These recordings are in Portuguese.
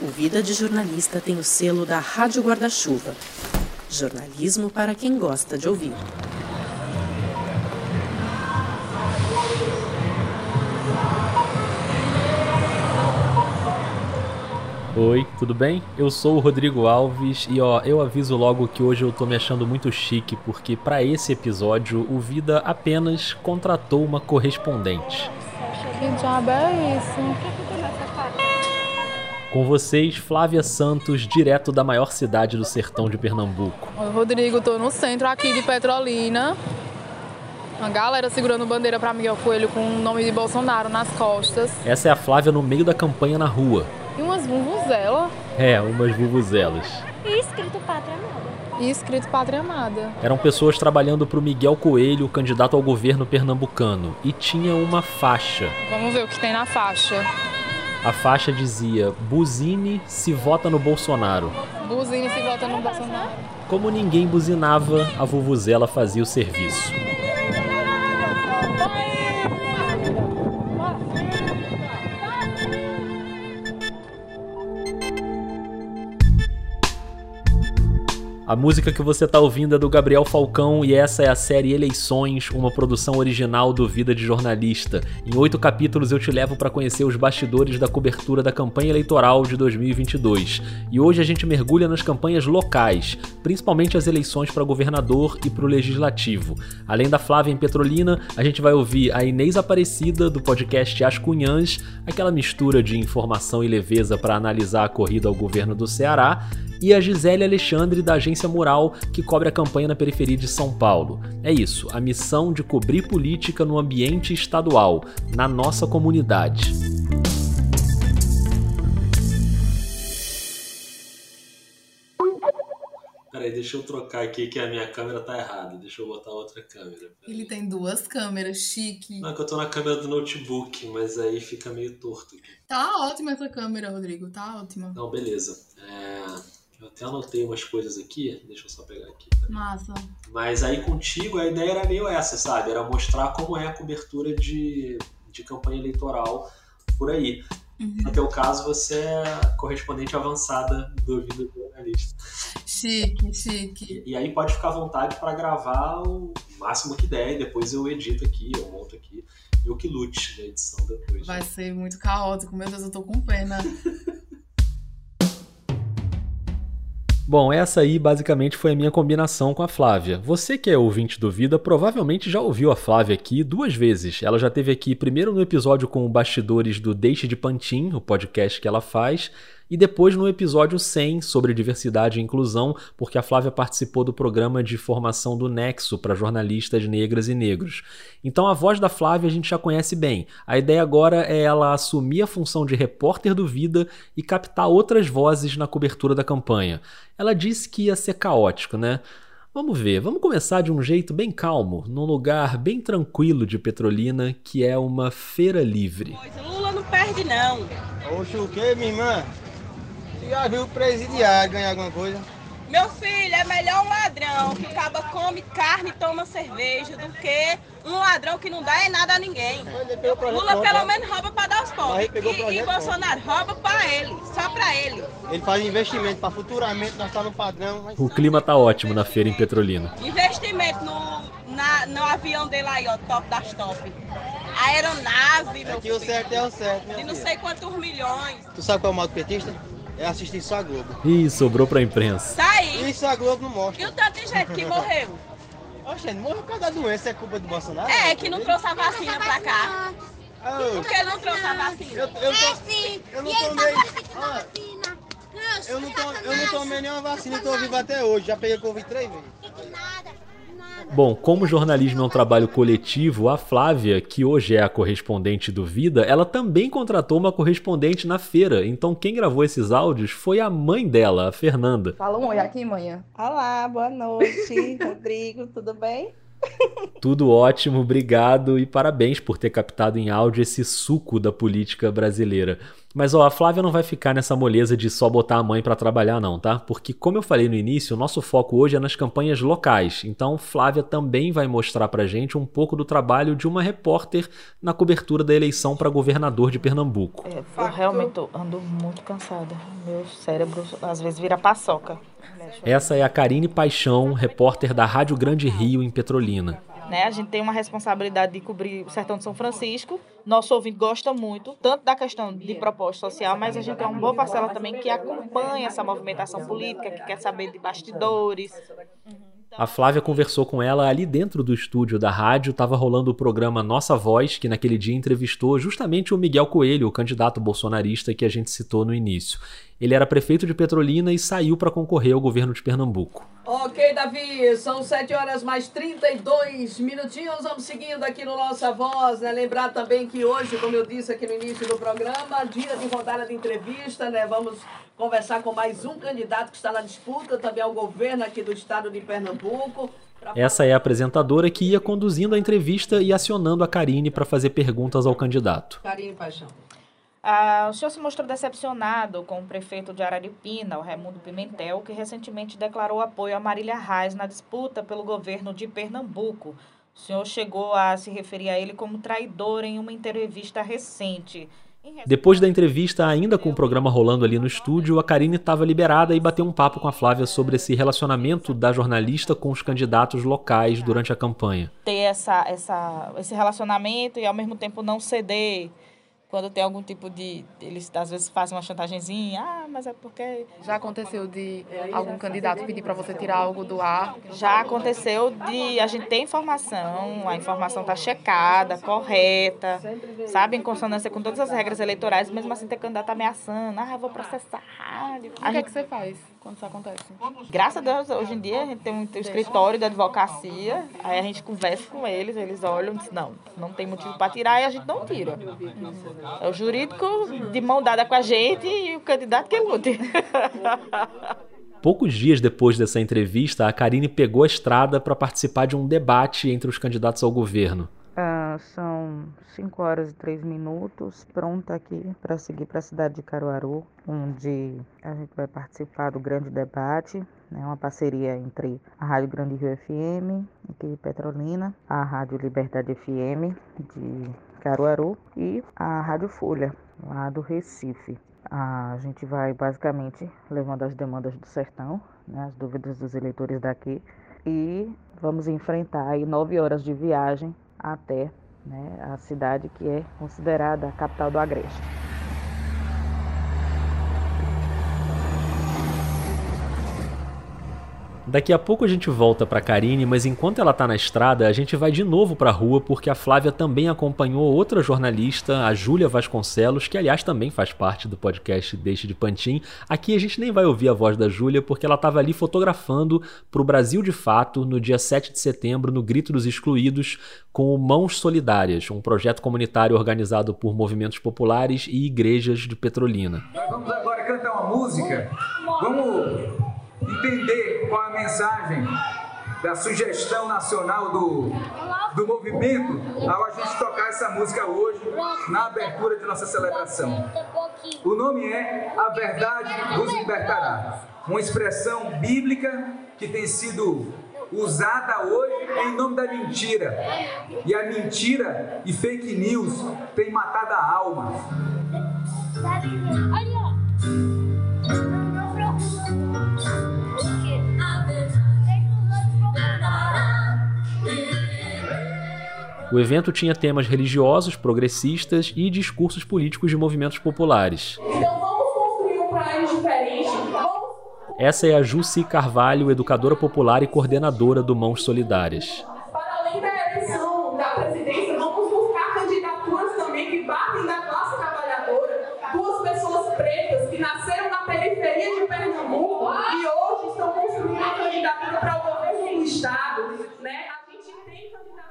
O Vida de Jornalista tem o selo da Rádio Guarda-Chuva. Jornalismo para quem gosta de ouvir. Oi, tudo bem? Eu sou o Rodrigo Alves e ó, eu aviso logo que hoje eu tô me achando muito chique porque para esse episódio o Vida apenas contratou uma correspondente. Que diabo é isso? Com vocês, Flávia Santos, direto da maior cidade do sertão de Pernambuco. Oi, Rodrigo, tô no centro aqui de Petrolina. Uma galera segurando bandeira para Miguel Coelho com o nome de Bolsonaro nas costas. Essa é a Flávia no meio da campanha na rua. E umas vuvuzela. É, umas vuvuzelas. E escrito Pátria Amada. E escrito Pátria Amada. Eram pessoas trabalhando para o Miguel Coelho, candidato ao governo pernambucano. E tinha uma faixa. Vamos ver o que tem na faixa. A faixa dizia: Buzine se vota no Bolsonaro. Buzine se vota no Bolsonaro. Como ninguém buzinava, a vuvuzela fazia o serviço. A música que você está ouvindo é do Gabriel Falcão e essa é a série Eleições, uma produção original do Vida de Jornalista. Em oito capítulos eu te levo para conhecer os bastidores da cobertura da campanha eleitoral de 2022. E hoje a gente mergulha nas campanhas locais, principalmente as eleições para governador e para o legislativo. Além da Flávia em Petrolina, a gente vai ouvir a Inês Aparecida do podcast As Cunhãs, aquela mistura de informação e leveza para analisar a corrida ao governo do Ceará, e a Gisele Alexandre da Agência Mural, que cobre a campanha na periferia de São Paulo. É isso, a missão de cobrir política no ambiente estadual, na nossa comunidade. Peraí, deixa eu trocar aqui que a minha câmera tá errada. Deixa eu botar outra câmera. Peraí. Ele tem duas câmeras, chique. Não, é que eu tô na câmera do notebook, mas aí fica meio torto aqui. Tá ótima essa câmera, Rodrigo, tá ótima. Não, beleza. É... Eu até anotei umas coisas aqui, deixa eu só pegar aqui. Massa. Mas aí contigo a ideia era meio essa, sabe? Era mostrar como é a cobertura de, de campanha eleitoral por aí. Uhum. No teu caso, você é correspondente avançada do Vida Jornalista. Chique, chique. E, e aí pode ficar à vontade para gravar o máximo que der, e depois eu edito aqui, eu monto aqui. Eu que lute na edição depois. Vai ser muito caótico, meu Deus, eu tô com pena. Bom, essa aí basicamente foi a minha combinação com a Flávia. Você que é ouvinte do Vida provavelmente já ouviu a Flávia aqui duas vezes. Ela já teve aqui primeiro no episódio com bastidores do Deixe de Pantin, o podcast que ela faz, e depois no episódio 100 sobre diversidade e inclusão, porque a Flávia participou do programa de formação do Nexo para jornalistas negras e negros. Então a voz da Flávia a gente já conhece bem. A ideia agora é ela assumir a função de repórter do Vida e captar outras vozes na cobertura da campanha. Ela disse que ia ser caótico, né? Vamos ver, vamos começar de um jeito bem calmo, num lugar bem tranquilo de Petrolina, que é uma feira livre. Lula não perde não. Oxe, o que, minha irmã? Já viu o presidiário ganhar alguma coisa? Meu filho, é melhor um ladrão que acaba come carne e toma cerveja do que um ladrão que não dá é nada a ninguém. O Lula pelo menos rouba para dar aos Mas pobres. o E, e Bolsonaro rouba para ele, só para ele. Ele faz investimento para futuramente nós estar no padrão. Mas... O clima tá ótimo na feira em Petrolina. Investimento no, na- no avião dele aí, ó, top das top. Aeronave, meu Aqui o filho. certo é o certo, De não sei quantos milhões. Tu sabe qual é o modo petista? É assistir só a Globo. Ih, sobrou pra imprensa. Tá aí. Isso a Globo não E mostra. o tanto de gente que morreu? Oxe, morreu por causa da doença, é culpa do Bolsonaro? É, que não trouxe a vacina pra cá. Por que não trouxe a vacina? eu, eu, tô, eu não tomei. Ah, eu não, to, eu não tomei nenhuma vacina e tô vivo até hoje. Já peguei Covid três vezes. Bom, como jornalismo é um trabalho coletivo, a Flávia, que hoje é a correspondente do Vida, ela também contratou uma correspondente na feira. Então quem gravou esses áudios foi a mãe dela, a Fernanda. Fala um oi aqui, manhã. Olá, boa noite, Rodrigo, tudo bem? Tudo ótimo, obrigado e parabéns por ter captado em áudio esse suco da política brasileira. Mas ó, a Flávia não vai ficar nessa moleza de só botar a mãe para trabalhar não, tá? Porque como eu falei no início, o nosso foco hoje é nas campanhas locais. Então Flávia também vai mostrar pra gente um pouco do trabalho de uma repórter na cobertura da eleição para governador de Pernambuco. É, eu realmente ando muito cansada. Meu cérebro às vezes vira paçoca. Essa é a Karine Paixão, repórter da Rádio Grande Rio em Petrolina. Né? A gente tem uma responsabilidade de cobrir o sertão de São Francisco. Nosso ouvinte gosta muito, tanto da questão de proposta social, mas a gente tem uma boa parcela também que acompanha essa movimentação política, que quer saber de bastidores. A Flávia conversou com ela ali dentro do estúdio da rádio, estava rolando o programa Nossa Voz, que naquele dia entrevistou justamente o Miguel Coelho, o candidato bolsonarista que a gente citou no início. Ele era prefeito de Petrolina e saiu para concorrer ao governo de Pernambuco. Ok, Davi, são 7 horas mais 32 minutinhos. Vamos seguindo aqui no Nossa Voz, né? Lembrar também que hoje, como eu disse aqui no início do programa, dia de rodada de entrevista, né? Vamos conversar com mais um candidato que está na disputa também ao governo aqui do estado de Pernambuco. Essa é a apresentadora que ia conduzindo a entrevista e acionando a Karine para fazer perguntas ao candidato. Karine Paixão. Ah, o senhor se mostrou decepcionado com o prefeito de Araripina, o Raimundo Pimentel, que recentemente declarou apoio a Marília Reis na disputa pelo governo de Pernambuco. O senhor chegou a se referir a ele como traidor em uma entrevista recente. Depois da entrevista, ainda com o programa rolando ali no estúdio, a Karine estava liberada e bateu um papo com a Flávia sobre esse relacionamento da jornalista com os candidatos locais durante a campanha. Ter essa, essa, esse relacionamento e ao mesmo tempo não ceder quando tem algum tipo de. Eles às vezes fazem uma chantagemzinha, ah, mas é porque. Já aconteceu de algum candidato pedir para você tirar algo do ar? Já aconteceu de a gente ter informação, a informação tá checada, correta, sabe, em consonância com todas as regras eleitorais, mesmo assim ter candidato ameaçando, ah, eu vou processar. O que é que você faz quando isso acontece? Graças a Deus, hoje em dia a gente tem um escritório de advocacia, aí a gente conversa com eles, eles olham e dizem, não, não tem motivo para tirar e a gente não tira. É o jurídico de mão dada com a gente e o candidato que lute. Poucos dias depois dessa entrevista, a Karine pegou a estrada para participar de um debate entre os candidatos ao governo. São 5 horas e 3 minutos, pronta aqui para seguir para a cidade de Caruaru, onde a gente vai participar do grande debate, né, uma parceria entre a Rádio Grande Rio FM, aqui de Petrolina, a Rádio Liberdade FM de Caruaru e a Rádio Folha, lá do Recife. A gente vai basicamente levando as demandas do sertão, né, as dúvidas dos eleitores daqui, e vamos enfrentar aí nove horas de viagem até né, a cidade que é considerada a capital do Agreste. Daqui a pouco a gente volta para Karine, mas enquanto ela tá na estrada, a gente vai de novo para a rua porque a Flávia também acompanhou outra jornalista, a Júlia Vasconcelos, que aliás também faz parte do podcast Deixe de Pantin. Aqui a gente nem vai ouvir a voz da Júlia porque ela estava ali fotografando para o Brasil de Fato no dia 7 de setembro no Grito dos Excluídos com o Mãos Solidárias, um projeto comunitário organizado por movimentos populares e igrejas de Petrolina. Vamos agora cantar uma música. Vamos entender qual a mensagem da sugestão nacional do, do movimento ao a gente tocar essa música hoje na abertura de nossa celebração. O nome é A Verdade Vos Libertará, uma expressão bíblica que tem sido usada hoje em nome da mentira. E a mentira e fake news tem matado a alma. O evento tinha temas religiosos, progressistas e discursos políticos de movimentos populares. Então vamos construir um país diferente. Vamos... Essa é a Jussi Carvalho, educadora popular e coordenadora do Mãos Solidárias.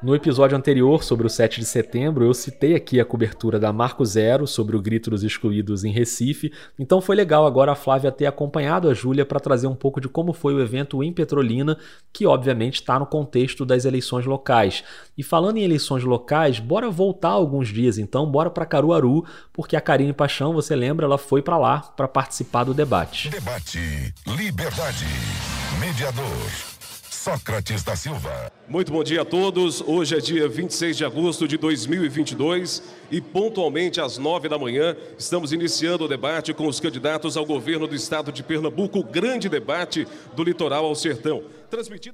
No episódio anterior sobre o 7 de setembro, eu citei aqui a cobertura da Marco Zero sobre o grito dos excluídos em Recife, então foi legal agora a Flávia ter acompanhado a Júlia para trazer um pouco de como foi o evento em Petrolina, que obviamente está no contexto das eleições locais. E falando em eleições locais, bora voltar alguns dias então, bora para Caruaru, porque a Karine Paixão, você lembra, ela foi para lá para participar do debate. Debate Liberdade. Mediador. Sócrates da Silva. Muito bom dia a todos. Hoje é dia 26 de agosto de 2022 e pontualmente às 9 da manhã estamos iniciando o debate com os candidatos ao governo do estado de Pernambuco, o grande debate do litoral ao sertão.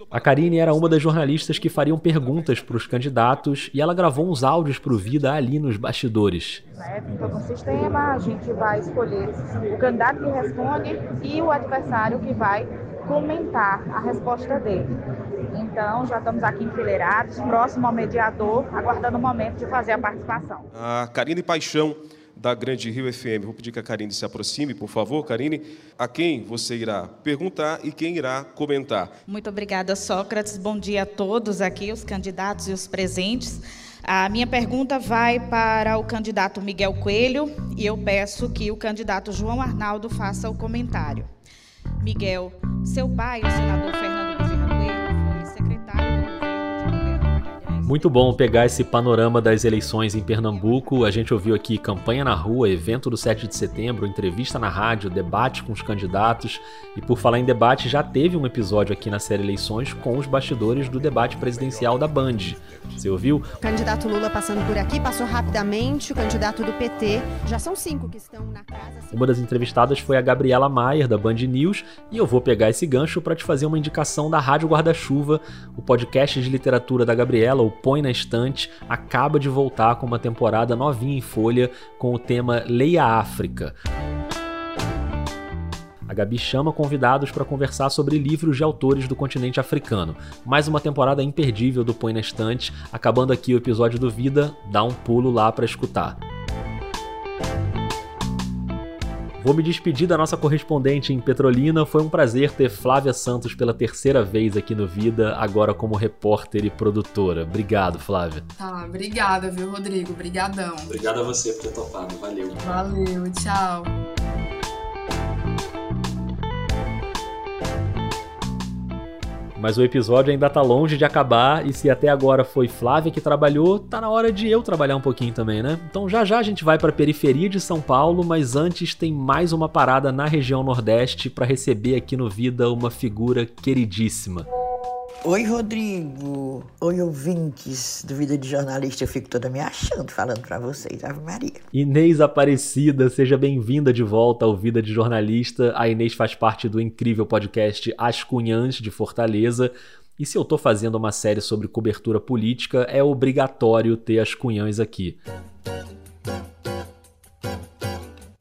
A Karine era uma das jornalistas que fariam perguntas para os candidatos e ela gravou uns áudios para o Vida ali nos bastidores. Né, todo um sistema, a gente vai escolher o candidato que responde e o adversário que vai comentar a resposta dele. Então, já estamos aqui enfileirados, próximo ao mediador, aguardando o momento de fazer a participação. A Karine Paixão, da Grande Rio FM. Vou pedir que a Karine se aproxime, por favor. Karine, a quem você irá perguntar e quem irá comentar? Muito obrigada, Sócrates. Bom dia a todos aqui, os candidatos e os presentes. A minha pergunta vai para o candidato Miguel Coelho e eu peço que o candidato João Arnaldo faça o comentário. Miguel, seu pai, o senador Fernando Muito bom pegar esse panorama das eleições em Pernambuco. A gente ouviu aqui campanha na rua, evento do 7 de setembro, entrevista na rádio, debate com os candidatos. E por falar em debate, já teve um episódio aqui na série Eleições com os bastidores do debate presidencial da Band. Você ouviu? O candidato Lula passando por aqui, passou rapidamente, o candidato do PT. Já são cinco que estão na casa. Uma das entrevistadas foi a Gabriela Maier, da Band News, e eu vou pegar esse gancho para te fazer uma indicação da Rádio Guarda-Chuva. O podcast de literatura da Gabriela, o Põe na Estante, acaba de voltar com uma temporada novinha em folha com o tema Leia África. A Gabi chama convidados para conversar sobre livros de autores do continente africano. Mais uma temporada imperdível do Põe na Estante. Acabando aqui o episódio do Vida, dá um pulo lá para escutar. Vou me despedir da nossa correspondente em Petrolina. Foi um prazer ter Flávia Santos pela terceira vez aqui no Vida, agora como repórter e produtora. Obrigado, Flávia. Ah, obrigada, viu, Rodrigo? Obrigadão. Obrigado a você por ter topado. Valeu. Valeu, tchau. Mas o episódio ainda tá longe de acabar, e se até agora foi Flávia que trabalhou, tá na hora de eu trabalhar um pouquinho também, né? Então já já a gente vai para a periferia de São Paulo, mas antes tem mais uma parada na região Nordeste para receber aqui no Vida uma figura queridíssima. Oi, Rodrigo. Oi, ouvintes do Vida de Jornalista. Eu fico toda me achando falando para vocês. Ave Maria. Inês Aparecida, seja bem-vinda de volta ao Vida de Jornalista. A Inês faz parte do incrível podcast As Cunhãs de Fortaleza. E se eu tô fazendo uma série sobre cobertura política, é obrigatório ter as Cunhãs aqui.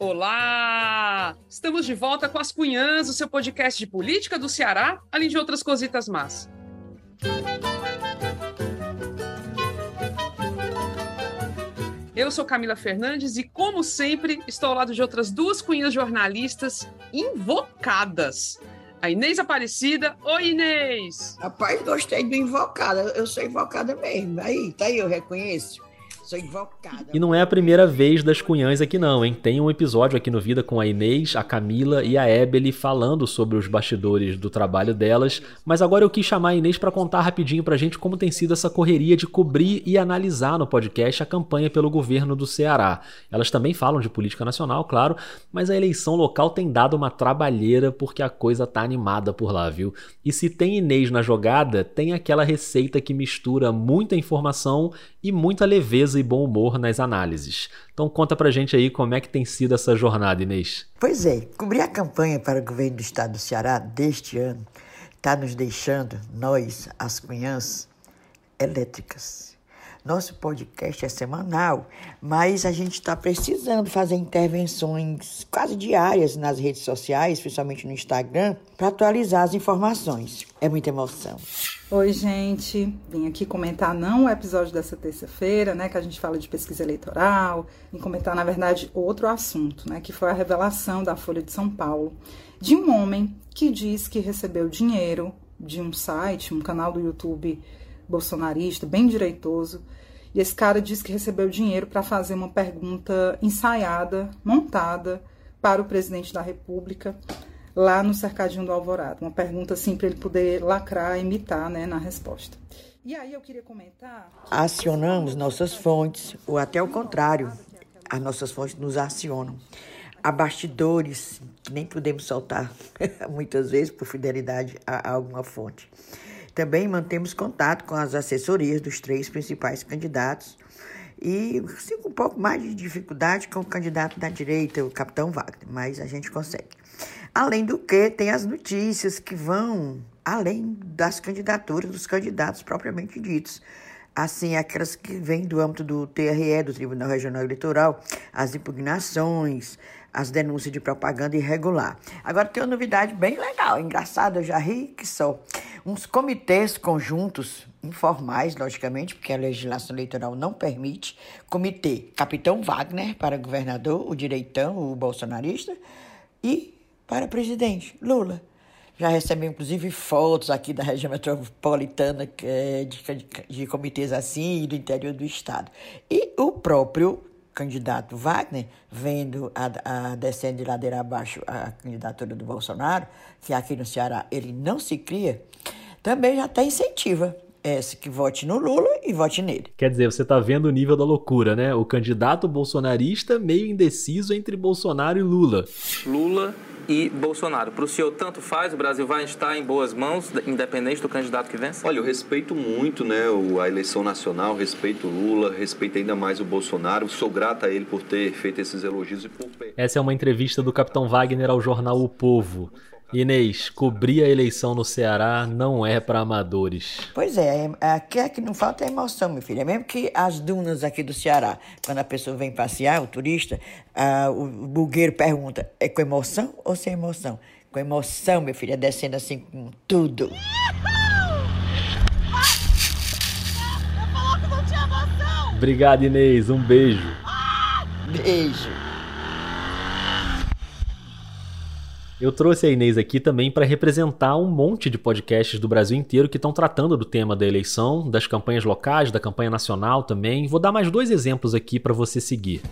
Olá! Estamos de volta com As Cunhãs, o seu podcast de política do Ceará, além de outras cositas más. Eu sou Camila Fernandes e, como sempre, estou ao lado de outras duas cunhas jornalistas invocadas. A Inês Aparecida. Oi, Inês! Rapaz, gostei do invocada. Eu sou invocada mesmo. Aí, tá aí, eu reconheço. Sou invocada. E não é a primeira vez das cunhãs aqui não, hein? Tem um episódio aqui no Vida com a Inês, a Camila e a Ebele falando sobre os bastidores do trabalho delas, mas agora eu quis chamar a Inês para contar rapidinho pra gente como tem sido essa correria de cobrir e analisar no podcast a campanha pelo governo do Ceará. Elas também falam de política nacional, claro, mas a eleição local tem dado uma trabalheira porque a coisa tá animada por lá, viu? E se tem Inês na jogada, tem aquela receita que mistura muita informação e muita leveza e bom humor nas análises. Então conta pra gente aí como é que tem sido essa jornada, Inês. Pois é, cobrir a campanha para o governo do estado do Ceará deste ano está nos deixando, nós, as cunhãs, elétricas. Nosso podcast é semanal, mas a gente está precisando fazer intervenções quase diárias nas redes sociais, principalmente no Instagram, para atualizar as informações. É muita emoção. Oi, gente. Vim aqui comentar não o episódio dessa terça-feira, né, que a gente fala de pesquisa eleitoral, e comentar, na verdade, outro assunto, né, que foi a revelação da Folha de São Paulo de um homem que diz que recebeu dinheiro de um site, um canal do YouTube bolsonarista, bem direitoso. E esse cara disse que recebeu dinheiro para fazer uma pergunta ensaiada, montada para o presidente da República lá no cercadinho do Alvorada. Uma pergunta assim para ele poder lacrar, imitar, né, na resposta. E aí eu queria comentar. Acionamos nossas fontes, ou até o contrário, as nossas fontes nos acionam. Há bastidores que nem podemos soltar, muitas vezes, por fidelidade a alguma fonte. Também mantemos contato com as assessorias dos três principais candidatos e sim, com um pouco mais de dificuldade com o candidato da direita, o capitão Wagner, mas a gente consegue. Além do que, tem as notícias que vão além das candidaturas dos candidatos propriamente ditos. Assim, aquelas que vêm do âmbito do TRE, do Tribunal Regional Eleitoral, as impugnações, as denúncias de propaganda irregular. Agora tem uma novidade bem legal, engraçada, eu já ri que só. Uns comitês conjuntos, informais, logicamente, porque a legislação eleitoral não permite, comitê Capitão Wagner para governador, o direitão, o bolsonarista, e para presidente, Lula. Já recebeu, inclusive, fotos aqui da região metropolitana de, de, de comitês assim do interior do estado. E o próprio candidato Wagner, vendo a, a descendo de ladeira abaixo a candidatura do Bolsonaro, que aqui no Ceará ele não se cria, também já até incentiva esse que vote no Lula e vote nele. Quer dizer, você está vendo o nível da loucura, né? O candidato bolsonarista meio indeciso entre Bolsonaro e Lula. Lula e Bolsonaro. Para o senhor, tanto faz, o Brasil vai estar em boas mãos, independente do candidato que vence? Olha, eu respeito muito né, a eleição nacional, respeito o Lula, respeito ainda mais o Bolsonaro. Sou grato a ele por ter feito esses elogios e por. Essa é uma entrevista do capitão Wagner ao jornal O Povo. Inês, cobrir a eleição no Ceará não é para amadores. Pois é, aqui é que não falta é emoção, meu filho. É mesmo que as dunas aqui do Ceará, quando a pessoa vem passear, o turista, uh, o bugueiro pergunta: é com emoção ou sem emoção? Com emoção, meu filho, é descendo assim com tudo. Obrigado, Inês. Um beijo. Beijo. Eu trouxe a Inês aqui também para representar um monte de podcasts do Brasil inteiro que estão tratando do tema da eleição, das campanhas locais, da campanha nacional também. Vou dar mais dois exemplos aqui para você seguir.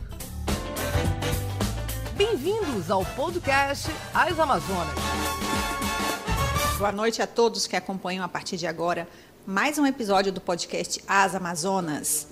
Bem-vindos ao podcast As Amazonas. Boa noite a todos que acompanham a partir de agora mais um episódio do podcast As Amazonas.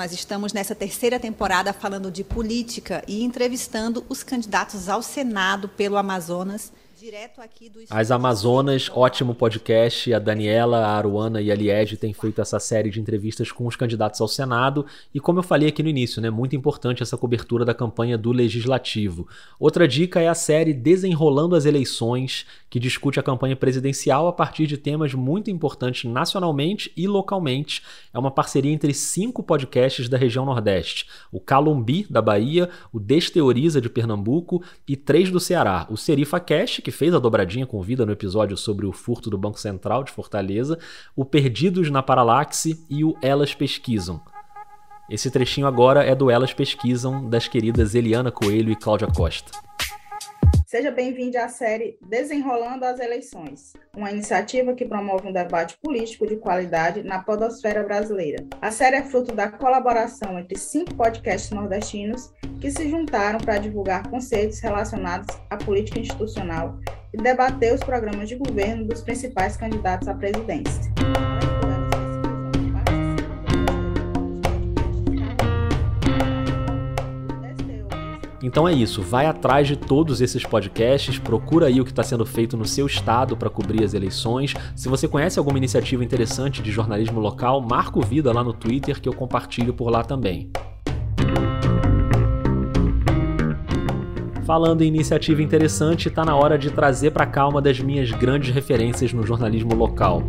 Nós estamos nessa terceira temporada falando de política e entrevistando os candidatos ao Senado pelo Amazonas Direto aqui do As Amazonas, ótimo podcast. A Daniela, a Aruana e a Liege têm feito essa série de entrevistas com os candidatos ao Senado. E como eu falei aqui no início, né, muito importante essa cobertura da campanha do Legislativo. Outra dica é a série Desenrolando as Eleições, que discute a campanha presidencial a partir de temas muito importantes nacionalmente e localmente. É uma parceria entre cinco podcasts da região Nordeste: o Calumbi, da Bahia, o Desteoriza, de Pernambuco, e três do Ceará: o Serifa Cast, que que fez a dobradinha com vida no episódio sobre o furto do Banco Central de Fortaleza, o Perdidos na Paralaxe e o Elas Pesquisam. Esse trechinho agora é do Elas Pesquisam das queridas Eliana Coelho e Cláudia Costa. Seja bem-vindo à série Desenrolando as Eleições, uma iniciativa que promove um debate político de qualidade na podosfera brasileira. A série é fruto da colaboração entre cinco podcasts nordestinos que se juntaram para divulgar conceitos relacionados à política institucional e debater os programas de governo dos principais candidatos à presidência. Então é isso, vai atrás de todos esses podcasts, procura aí o que está sendo feito no seu estado para cobrir as eleições. Se você conhece alguma iniciativa interessante de jornalismo local, marca o vida lá no Twitter que eu compartilho por lá também. Falando em iniciativa interessante, está na hora de trazer para cá uma das minhas grandes referências no jornalismo local.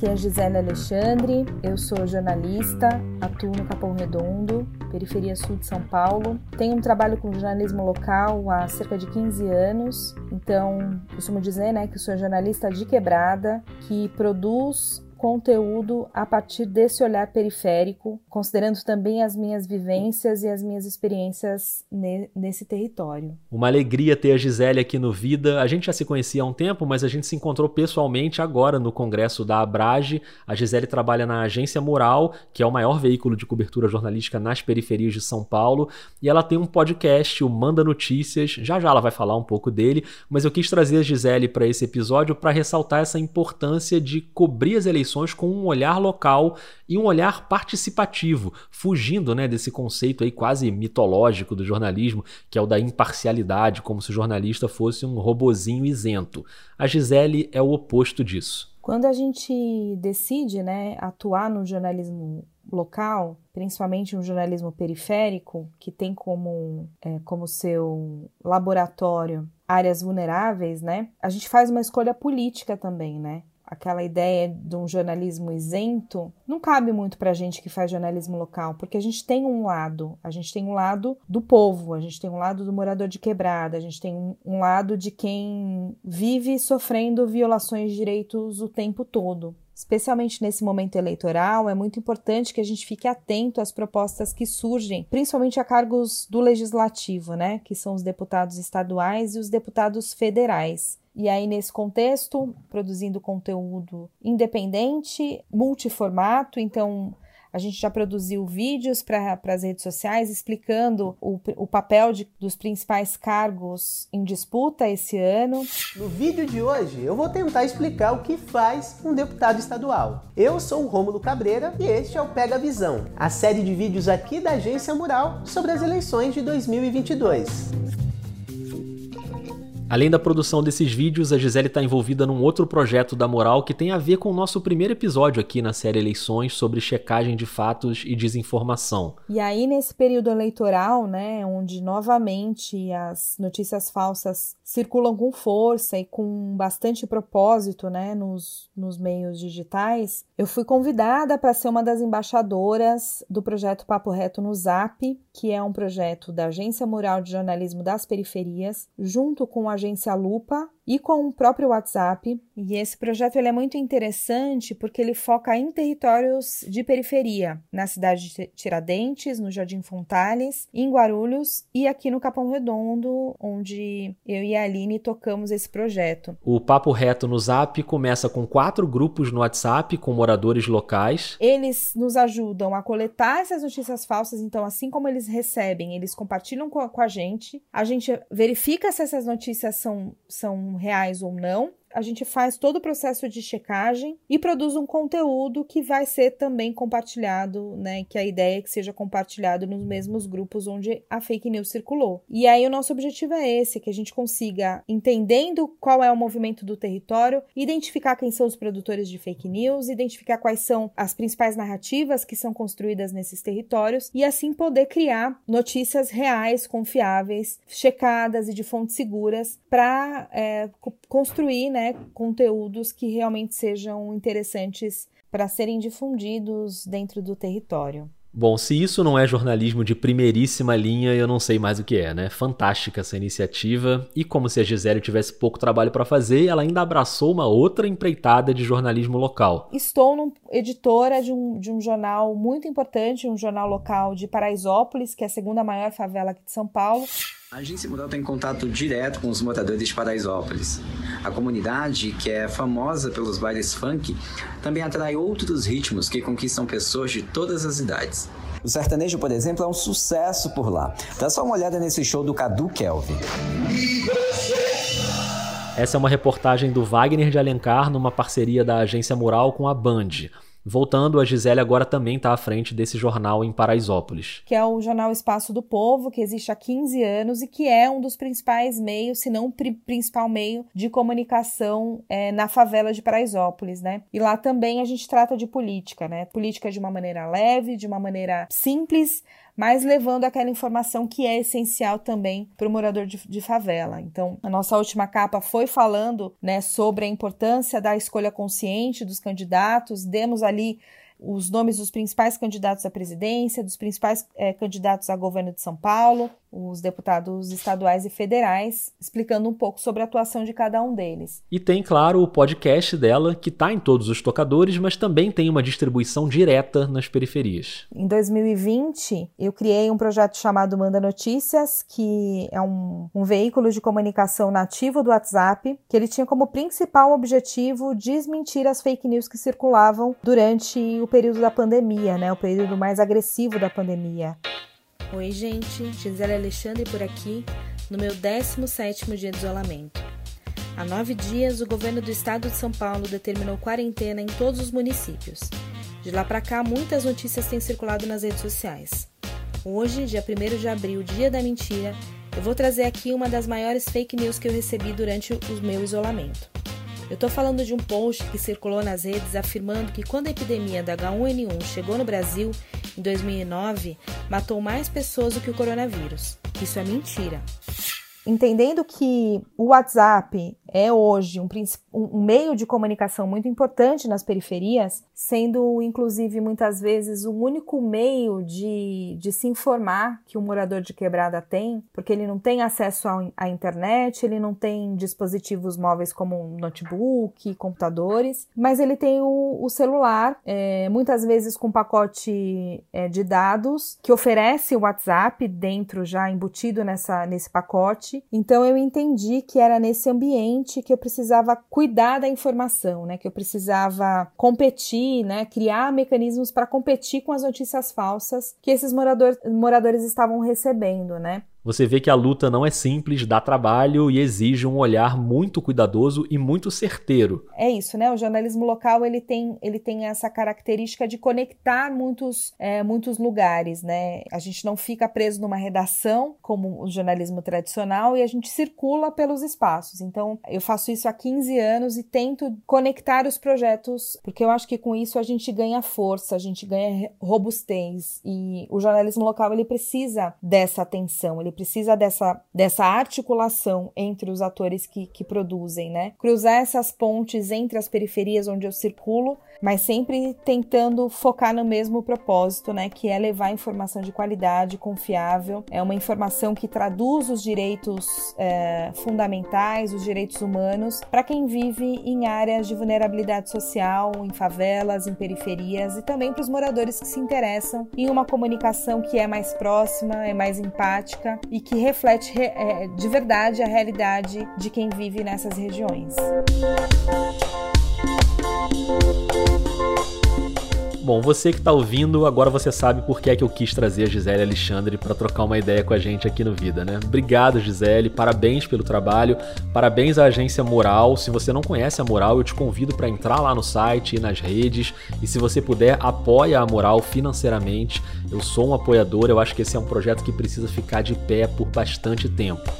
Aqui é Gisele Alexandre, eu sou jornalista, atuo no Capão Redondo, periferia sul de São Paulo. Tenho um trabalho com jornalismo local há cerca de 15 anos, então costumo dizer né, que sou jornalista de quebrada, que produz conteúdo a partir desse olhar periférico, considerando também as minhas vivências e as minhas experiências ne nesse território. Uma alegria ter a Gisele aqui no Vida. A gente já se conhecia há um tempo, mas a gente se encontrou pessoalmente agora no congresso da Abrage. A Gisele trabalha na Agência Mural, que é o maior veículo de cobertura jornalística nas periferias de São Paulo, e ela tem um podcast, o Manda Notícias. Já já ela vai falar um pouco dele, mas eu quis trazer a Gisele para esse episódio para ressaltar essa importância de cobrir as eleições com um olhar local e um olhar participativo, fugindo né, desse conceito aí quase mitológico do jornalismo, que é o da imparcialidade, como se o jornalista fosse um robozinho isento. A Gisele é o oposto disso. Quando a gente decide né, atuar no jornalismo local, principalmente um jornalismo periférico, que tem como, é, como seu laboratório áreas vulneráveis, né? A gente faz uma escolha política também, né? Aquela ideia de um jornalismo isento não cabe muito para a gente que faz jornalismo local, porque a gente tem um lado, a gente tem um lado do povo, a gente tem um lado do morador de quebrada, a gente tem um, lado de quem vive sofrendo violações de direitos o tempo todo. Especialmente nesse momento eleitoral, é muito importante que a gente fique atento às propostas que surgem, principalmente a cargos do legislativo, né, que são os deputados estaduais e os deputados federais. E aí, nesse contexto, produzindo conteúdo independente, multiformato, então a gente já produziu vídeos para as redes sociais explicando o, o papel de, dos principais cargos em disputa esse ano. No vídeo de hoje, eu vou tentar explicar o que faz um deputado estadual. Eu sou o Rômulo Cabreira e este é o Pega Visão, a série de vídeos aqui da Agência Mural sobre as eleições de 2022. Além da produção desses vídeos, a Gisele está envolvida num outro projeto da Moral que tem a ver com o nosso primeiro episódio aqui na série Eleições sobre checagem de fatos e desinformação. E aí, nesse período eleitoral, né, onde novamente as notícias falsas circulam com força e com bastante propósito né, nos, nos meios digitais, eu fui convidada para ser uma das embaixadoras do projeto Papo Reto no Zap, que é um projeto da Agência Mural de Jornalismo das Periferias, junto com a agência Lupa e com o próprio WhatsApp. E esse projeto ele é muito interessante porque ele foca em territórios de periferia, na cidade de Tiradentes, no Jardim Fontales, em Guarulhos e aqui no Capão Redondo, onde eu e a Aline tocamos esse projeto. O Papo Reto no Zap começa com quatro grupos no WhatsApp com moradores locais. Eles nos ajudam a coletar essas notícias falsas, então assim como eles recebem, eles compartilham com a, gente. A gente verifica se essas notícias são, são reais ou não a gente faz todo o processo de checagem e produz um conteúdo que vai ser também compartilhado, né? Que a ideia é que seja compartilhado nos mesmos grupos onde a fake news circulou. E aí o nosso objetivo é esse, que a gente consiga, entendendo qual é o movimento do território, identificar quem são os produtores de fake news, identificar quais são as principais narrativas que são construídas nesses territórios e assim poder criar notícias reais, confiáveis, checadas e de fontes seguras para é, construir, né? Né, conteúdos que realmente sejam interessantes para serem difundidos dentro do território. Bom, se isso não é jornalismo de primeiríssima linha, eu não sei mais o que é, né? Fantástica essa iniciativa. E como se a Gisele tivesse pouco trabalho para fazer, ela ainda abraçou uma outra empreitada de jornalismo local. Estou no, editora de um, de um jornal muito importante, um jornal local de Paraisópolis, que é a segunda maior favela aqui de São Paulo. A Agência Mural tem contato direto com os moradores de Paraisópolis. A comunidade, que é famosa pelos bailes funk, também atrai outros ritmos que conquistam pessoas de todas as idades. O sertanejo, por exemplo, é um sucesso por lá. Dá só uma olhada nesse show do Cadu Kelvin. Essa é uma reportagem do Wagner de Alencar numa parceria da Agência Mural com a Band. Voltando, a Gisele agora também está à frente desse jornal em Paraisópolis. Que é o jornal Espaço do Povo, que existe há 15 anos e que é um dos principais meios, se não o principal meio, de comunicação é, na favela de Paraisópolis, né? E lá também a gente trata de política, né? Política de uma maneira leve, de uma maneira simples, mas levando aquela informação que é essencial também para o morador de, de, favela. Então, a nossa última capa foi falando né, sobre a importância da escolha consciente dos candidatos, demos ali os nomes dos principais candidatos à presidência, dos principais é, candidatos a governo de São Paulo, os deputados estaduais e federais, explicando um pouco sobre a atuação de cada um deles. E tem, claro, o podcast dela, que está em todos os tocadores, mas também tem uma distribuição direta nas periferias. Em 2020, eu criei um projeto chamado Manda Notícias, que é um, um veículo de comunicação nativo do WhatsApp, que ele tinha como principal objetivo desmentir as fake news que circulavam durante o período da pandemia, né, o período mais agressivo da pandemia. Oi, gente, Gisele Alexandre por aqui, no meu 17º dia de isolamento. Há nove dias, o governo do estado de São Paulo determinou quarentena em todos os municípios. De lá para cá, muitas notícias têm circulado nas redes sociais. Hoje, dia 1 de abril, dia da mentira, eu vou trazer aqui uma das maiores fake news que eu recebi durante o meu isolamento. Eu estou falando de um post que circulou nas redes afirmando que quando a epidemia da H1N1 chegou no Brasil, em 2009, matou mais pessoas do que o coronavírus. Isso é mentira. Entendendo que o WhatsApp é hoje um, um, meio de comunicação muito importante nas periferias, sendo inclusive muitas vezes o único meio de, de se informar que o morador de quebrada tem, porque ele não tem acesso à internet, ele não tem dispositivos móveis como notebook, computadores, mas ele tem o, o celular, é, muitas vezes com pacote é, de dados que oferece o WhatsApp dentro já embutido nessa, nesse pacote. Então eu entendi que era nesse ambiente que eu precisava cuidar da informação, né? Que eu precisava competir, né? Criar mecanismos para competir com as notícias falsas que esses morador, moradores estavam recebendo, né? Você vê que a luta não é simples, dá trabalho e exige um olhar muito cuidadoso e muito certeiro. É isso, né? O jornalismo local ele tem, ele tem essa característica de conectar muitos, é, muitos lugares, né? A gente não fica preso numa redação como o jornalismo tradicional e a gente circula pelos espaços. Então, eu faço isso há 15 anos e tento conectar os projetos, porque eu acho que com isso a gente ganha força, a gente ganha robustez e o jornalismo local ele precisa dessa atenção, ele ele precisa dessa, dessa articulação entre os atores que, que produzem, né? Cruzar essas pontes entre as periferias onde eu circulo, mas sempre tentando focar no mesmo propósito, né? Que é levar informação de qualidade, confiável, é uma informação que traduz os direitos é, fundamentais, os direitos humanos, para quem vive em áreas de vulnerabilidade social, em favelas, em periferias e também para os moradores que se interessam em uma comunicação que é mais próxima, é mais empática e que reflete é, de verdade a realidade de quem vive nessas regiões. Bom, você que está ouvindo, agora você sabe por que é que eu quis trazer a Gisele Alexandre para trocar uma ideia com a gente aqui no Vida, né? Obrigado, Gisele, parabéns pelo trabalho, parabéns à agência Moral. Se você não conhece a Moral, eu te convido para entrar lá no site e nas redes. E se você puder, apoia a Moral financeiramente. Eu sou um apoiador, eu acho que esse é um projeto que precisa ficar de pé por bastante tempo.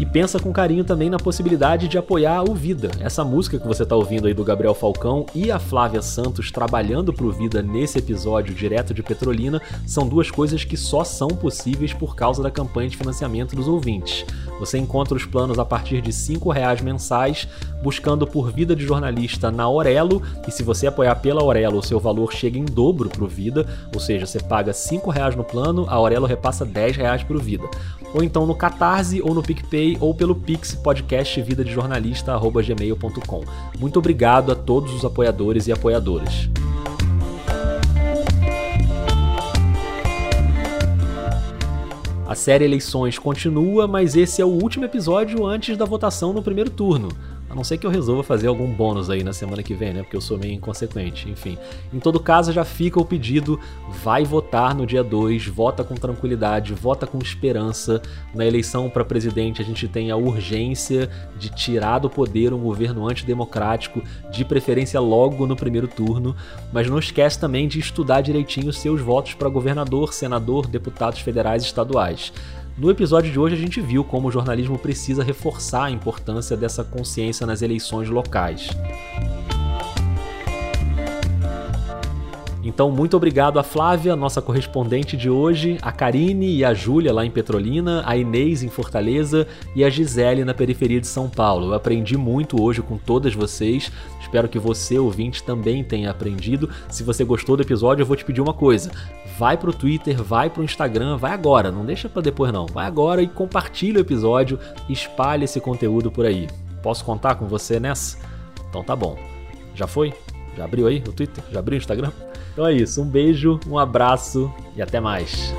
E pensa com carinho também na possibilidade de apoiar o Vida. Essa música que você está ouvindo aí do Gabriel Falcão e a Flávia Santos trabalhando pro Vida nesse episódio direto de Petrolina são duas coisas que só são possíveis por causa da campanha de financiamento dos ouvintes. Você encontra os planos a partir de R$ reais mensais, buscando por Vida de Jornalista na Aurelo, e se você apoiar pela Aurelo, o seu valor chega em dobro pro Vida, ou seja, você paga R$ reais no plano, a Aurelo repassa R$ reais pro Vida. Ou então no Catarse ou no PicPay ou pelo Pix podcast vida de jornalista gmail.com. Muito obrigado a todos os apoiadores e apoiadoras. A série Eleições continua, mas esse é o último episódio antes da votação no primeiro turno. A não ser que eu resolva fazer algum bônus aí na semana que vem, né? Porque eu sou meio inconsequente. Enfim. Em todo caso, já fica o pedido: vai votar no dia 2, vota com tranquilidade, vota com esperança. Na eleição para presidente, a gente tem a urgência de tirar do poder um governo antidemocrático, de preferência logo no primeiro turno. Mas não esquece também de estudar direitinho seus votos para governador, senador, deputados federais e estaduais. No episódio de hoje a gente viu como o jornalismo precisa reforçar a importância dessa consciência nas eleições locais. Então, muito obrigado a Flávia, nossa correspondente de hoje, a Karine e a Júlia lá em Petrolina, a Inês em Fortaleza e a Gisele na periferia de São Paulo. Eu aprendi muito hoje com todas vocês. Espero que você, ouvinte, também tenha aprendido. Se você gostou do episódio, eu vou te pedir uma coisa. Vai pro Twitter, vai pro Instagram, vai agora, não deixa para depois não. Vai agora e compartilha o episódio, espalhe esse conteúdo por aí. Posso contar com você nessa? Então tá bom. Já foi? Já abriu aí o Twitter? Já abriu o Instagram? Então é isso, um beijo, um abraço e até mais.